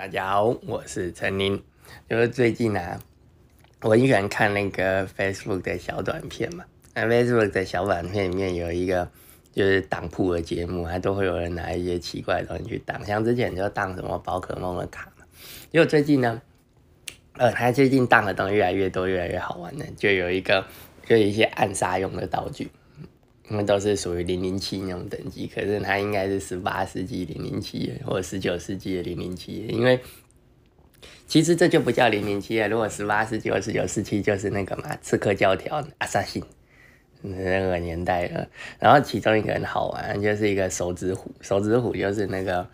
大家好，我是陈宁。就是最近啊，我很喜欢看那个 Facebook 的小短片嘛。那 Facebook 的小短片里面有一个就是当铺的节目，还都会有人拿一些奇怪的东西去当，像之前就当什么宝可梦的卡嘛。因为最近呢，呃，他最近当的东西越来越多，越来越好玩的，就有一个就一些暗杀用的道具。因为都是属于零零七那种等级，可是它应该是十八世纪零零七或者十九世纪的零零七，因为其实这就不叫零零七啊。如果十八世纪或十九世纪就是那个嘛，刺客教条阿萨辛那个年代了。然后其中一个很好玩，就是一个手指虎，手指虎就是那个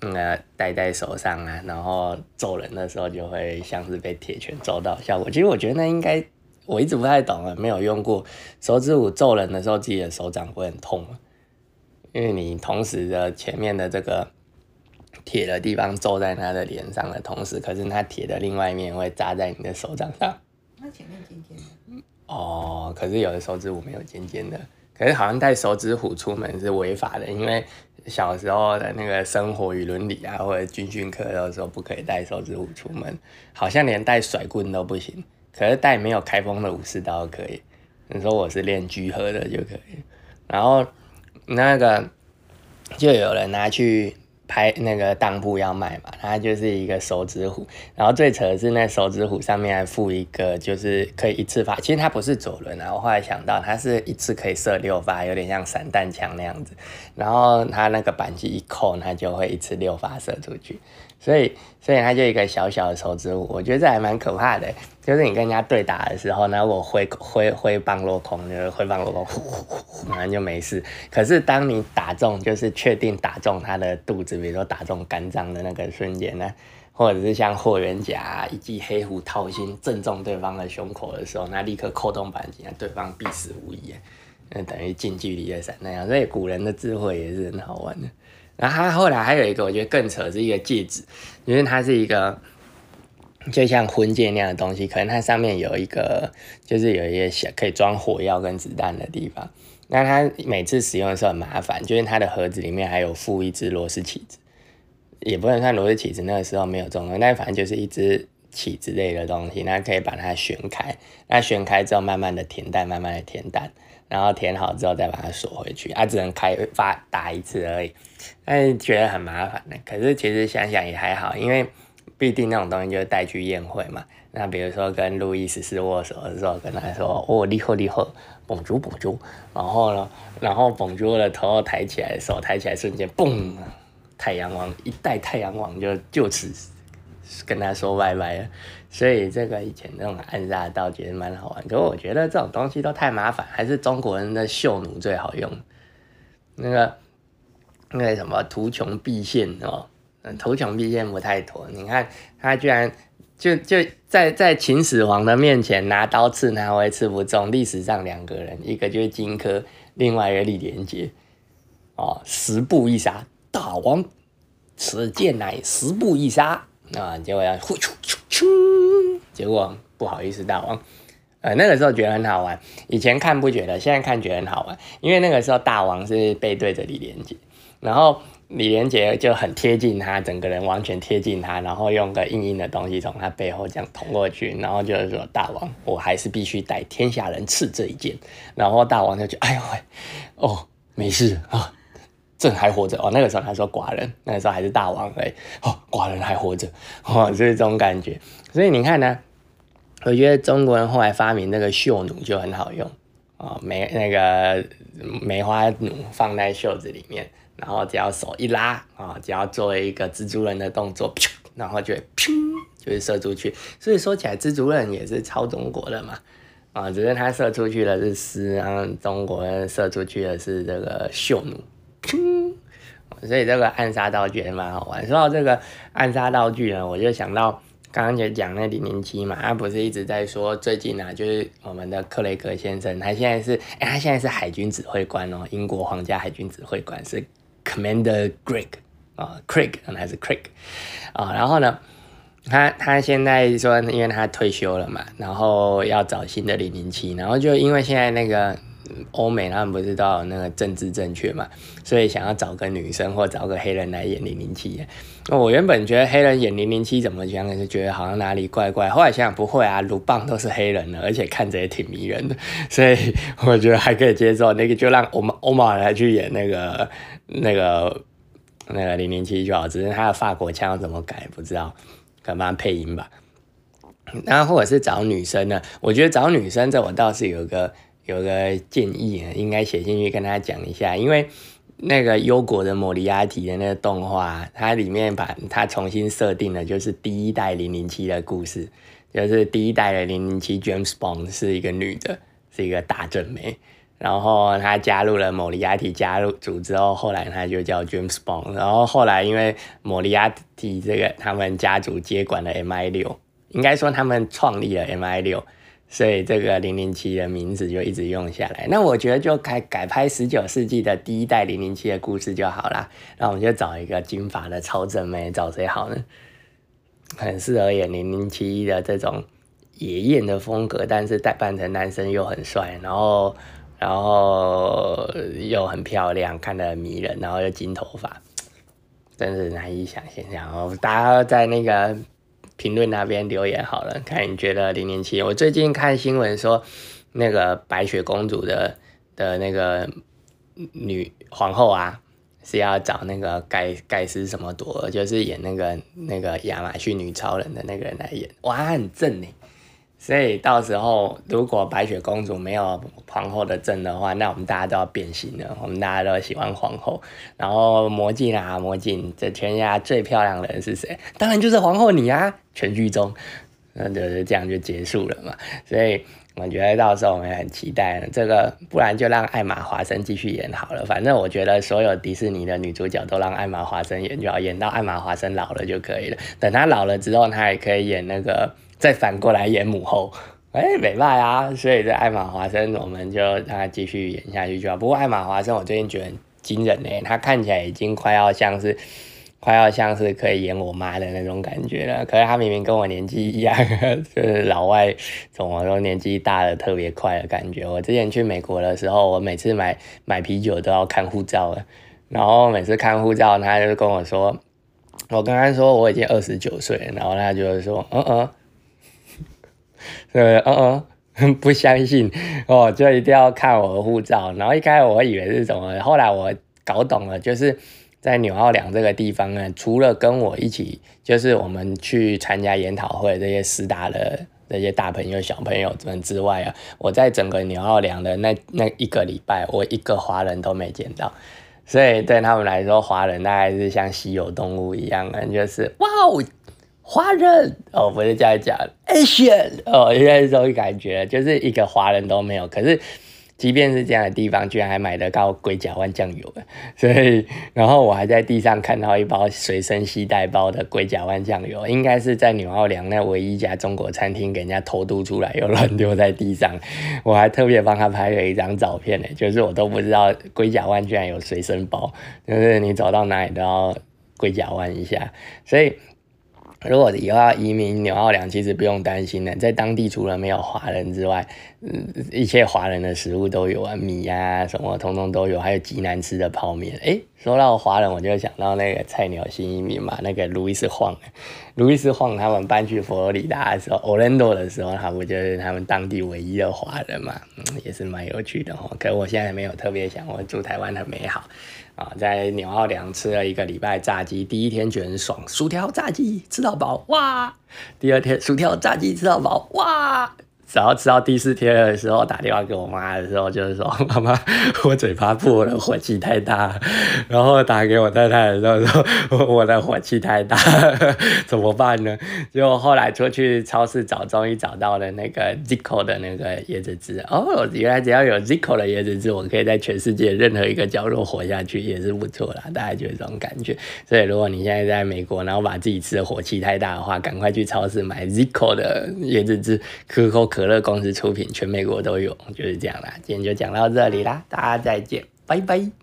呃戴在手上啊，然后揍人的时候就会像是被铁拳揍到效果。其实我觉得那应该。我一直不太懂啊，没有用过手指虎揍人的时候，自己的手掌会很痛吗？因为你同时的前面的这个铁的地方揍在他的脸上的同时，可是他铁的另外一面会扎在你的手掌上。那前面尖尖的。哦，可是有的手指虎没有尖尖的，可是好像带手指虎出门是违法的，因为小时候的那个生活与伦理啊，或者军训课的时候不可以带手指虎出门，好像连带甩棍都不行。可是带没有开封的武士刀可以，你说我是练聚合的就可以，然后那个就有人拿去拍那个当铺要卖嘛，它就是一个手指虎，然后最扯的是那手指虎上面还附一个就是可以一次发，其实它不是左轮啊，我后来想到它是一次可以射六发，有点像散弹枪那样子，然后它那个扳机一扣，它就会一次六发射出去。所以，所以它就一个小小的手指虎，我觉得这还蛮可怕的。就是你跟人家对打的时候，呢，我挥挥挥棒落空，就是挥棒落空，呼呼呼，然就没事。可是当你打中，就是确定打中他的肚子，比如说打中肝脏的那个瞬间呢，或者是像霍元甲一记黑虎掏心正中对方的胸口的时候，那立刻扣动扳机，对方必死无疑。那等于近距离的闪那样。所以古人的智慧也是很好玩的。然后他后来还有一个，我觉得更扯，是一个戒指，因为它是一个就像婚戒那样的东西，可能它上面有一个，就是有一些小可以装火药跟子弹的地方。那它每次使用的时候很麻烦，就是它的盒子里面还有附一支螺丝起子，也不能算螺丝起子，那个时候没有这种，但反正就是一支起子类的东西，那可以把它旋开，那旋开之后慢慢的填蛋，慢慢的填蛋。然后填好之后再把它锁回去，啊，只能开发打一次而已，但是觉得很麻烦的。可是其实想想也还好，因为必定那种东西就是带去宴会嘛。那比如说跟路易十四握手的时候，跟他说哦，你好，你好，绷住绷住。然后呢，然后绷住了头抬起来，手抬起来瞬间，嘣，太阳王一代太阳王就就此跟他说拜拜了。所以这个以前那种暗杀道具蛮好玩，可是我觉得这种东西都太麻烦，还是中国人的绣弩最好用。那个那个什么图穷匕现哦，图穷匕现不太妥。你看他居然就就在在秦始皇的面前拿刀刺他，会刺不中。历史上两个人，一个就是荆轲，另外一个李连杰。哦，十步一杀，大王，此剑乃十步一杀啊！结果要呼出出出。结果不好意思，大王，呃，那个时候觉得很好玩，以前看不觉得，现在看觉得很好玩，因为那个时候大王是背对着李连杰，然后李连杰就很贴近他，整个人完全贴近他，然后用个硬硬的东西从他背后这样捅过去，然后就是说大王，我还是必须带天下人刺这一剑，然后大王就觉得哎呦喂，哦，没事啊，朕还活着哦，那个时候他说寡人，那个时候还是大王哎，哦，寡人还活着，哦，就是这种感觉，所以你看呢。我觉得中国人后来发明那个绣弩就很好用啊，梅那个梅花弩放在袖子里面，然后只要手一拉啊，只要做一个蜘蛛人的动作，然后就砰，就会射出去。所以说起来，蜘蛛人也是抄中国的嘛，啊，只是他射出去的是丝，然后中国人射出去的是这个绣弩，所以这个暗杀道具也蛮好玩。说到这个暗杀道具呢，我就想到。刚刚就讲那零零七嘛，他不是一直在说最近啊，就是我们的克雷格先生，他现在是，哎，他现在是海军指挥官哦，英国皇家海军指挥官是 Commander Greg 啊，Craig 还是 Craig 啊，然后呢，他他现在说，因为他退休了嘛，然后要找新的零零七，然后就因为现在那个欧美他们不是都有那个政治正确嘛，所以想要找个女生或找个黑人来演零零七。那我原本觉得黑人演零零七怎么讲，就觉得好像哪里怪怪。后来想想不会啊，鲁棒都是黑人的，而且看着也挺迷人的，所以我觉得还可以接受。那个就让欧马欧马来去演那个那个那个零零七就好，只是他的法国腔怎么改不知道，可能帮他配音吧。然后或者是找女生呢？我觉得找女生这我倒是有个有个建议，应该写进去跟他讲一下，因为那个优国的莫里亚蒂的那个动画，它里面把它重新设定了，就是第一代零零七的故事，就是第一代的零零七 James Bond 是一个女的，是一个大正妹，然后她加入了莫里亚蒂加入组之后，后来她就叫 James Bond，然后后来因为莫里亚蒂这个他们家族接管了 MI 六。应该说他们创立了 MI 六，所以这个零零七的名字就一直用下来。那我觉得就改改拍十九世纪的第一代零零七的故事就好啦。那我们就找一个金发的超正妹，找谁好呢？很适合演零零七的这种野艳的风格，但是代扮成男生又很帅，然后然后又很漂亮，看得很迷人，然后又金头发，真是难以想象然后！大家在那个。评论那边留言好了，看你觉得零零七。我最近看新闻说，那个白雪公主的的那个女皇后啊，是要找那个盖盖斯什么朵，就是演那个那个亚马逊女超人的那个人来演，哇，很正呢。所以到时候如果白雪公主没有皇后的证的话，那我们大家都要变形了。我们大家都喜欢皇后。然后魔镜啊，魔镜，这天下最漂亮的人是谁？当然就是皇后你啊！全剧中，那就是这样就结束了嘛。所以我觉得到时候我们很期待这个，不然就让艾玛华森继续演好了。反正我觉得所有迪士尼的女主角都让艾玛华森演就好，演到艾玛华森老了就可以了。等她老了之后，她也可以演那个。再反过来演母后，哎，美败啊！所以这艾玛华森，我们就让他继续演下去就好。不过艾玛华森，我最近觉得很惊人呢，他看起来已经快要像是，快要像是可以演我妈的那种感觉了。可是他明明跟我年纪一样，就是老外怎么说年纪大了特别快的感觉。我之前去美国的时候，我每次买买啤酒都要看护照了，然后每次看护照，他就跟我说，我跟他说我已经二十九岁，然后他就说，嗯嗯。呃，嗯嗯，不相信哦，就一定要看我的护照。然后一开始我以为是什么，后来我搞懂了，就是在纽奥良这个地方呢，除了跟我一起，就是我们去参加研讨会这些师大的这些大朋友、小朋友们之外啊，我在整个纽奥良的那那一个礼拜，我一个华人都没见到。所以对他们来说，华人大概是像稀有动物一样，就是哇哦。华人哦，不是这样讲，Asian 哦，应该是这种感觉，就是一个华人都没有。可是，即便是这样的地方，居然还买得到龟甲湾酱油所以，然后我还在地上看到一包随身携带包的龟甲湾酱油，应该是在纽奥良那唯一一家中国餐厅给人家偷渡出来，又乱丢在地上。我还特别帮他拍了一张照片呢，就是我都不知道龟甲湾居然有随身包，就是你走到哪里都要龟甲湾一下，所以。如果以后要移民纽奥良，其实不用担心的，在当地除了没有华人之外，嗯，一切华人的食物都有啊，米呀什么通通都有，还有极难吃的泡面。诶，说到华人，我就想到那个菜鸟新移民嘛，那个路易斯晃，路易斯晃他们搬去佛罗里达的时候，Orlando 的时候，他不就是他们当地唯一的华人嘛，嗯，也是蛮有趣的哦。可我现在没有特别想，我住台湾很美好。啊，在纽奥良吃了一个礼拜炸鸡，第一天觉得很爽，薯条炸鸡吃到饱，哇！第二天薯条炸鸡吃到饱，哇！然后吃到第四天的时候，打电话给我妈的时候，就是说 妈妈，我嘴巴破了，火气太大。然后打给我太太的时候，说 我的火气太大，怎么办呢？结果后来出去超市找，终于找到了那个 Zico 的那个椰子汁。哦，原来只要有 Zico 的椰子汁，我可以在全世界任何一个角落活下去，也是不错啦。大概就是这种感觉。所以如果你现在在美国，然后把自己吃的火气太大的话，赶快去超市买 Zico 的椰子汁，可口可。可乐公司出品，全美国都有，就是这样啦。今天就讲到这里啦，大家再见，拜拜。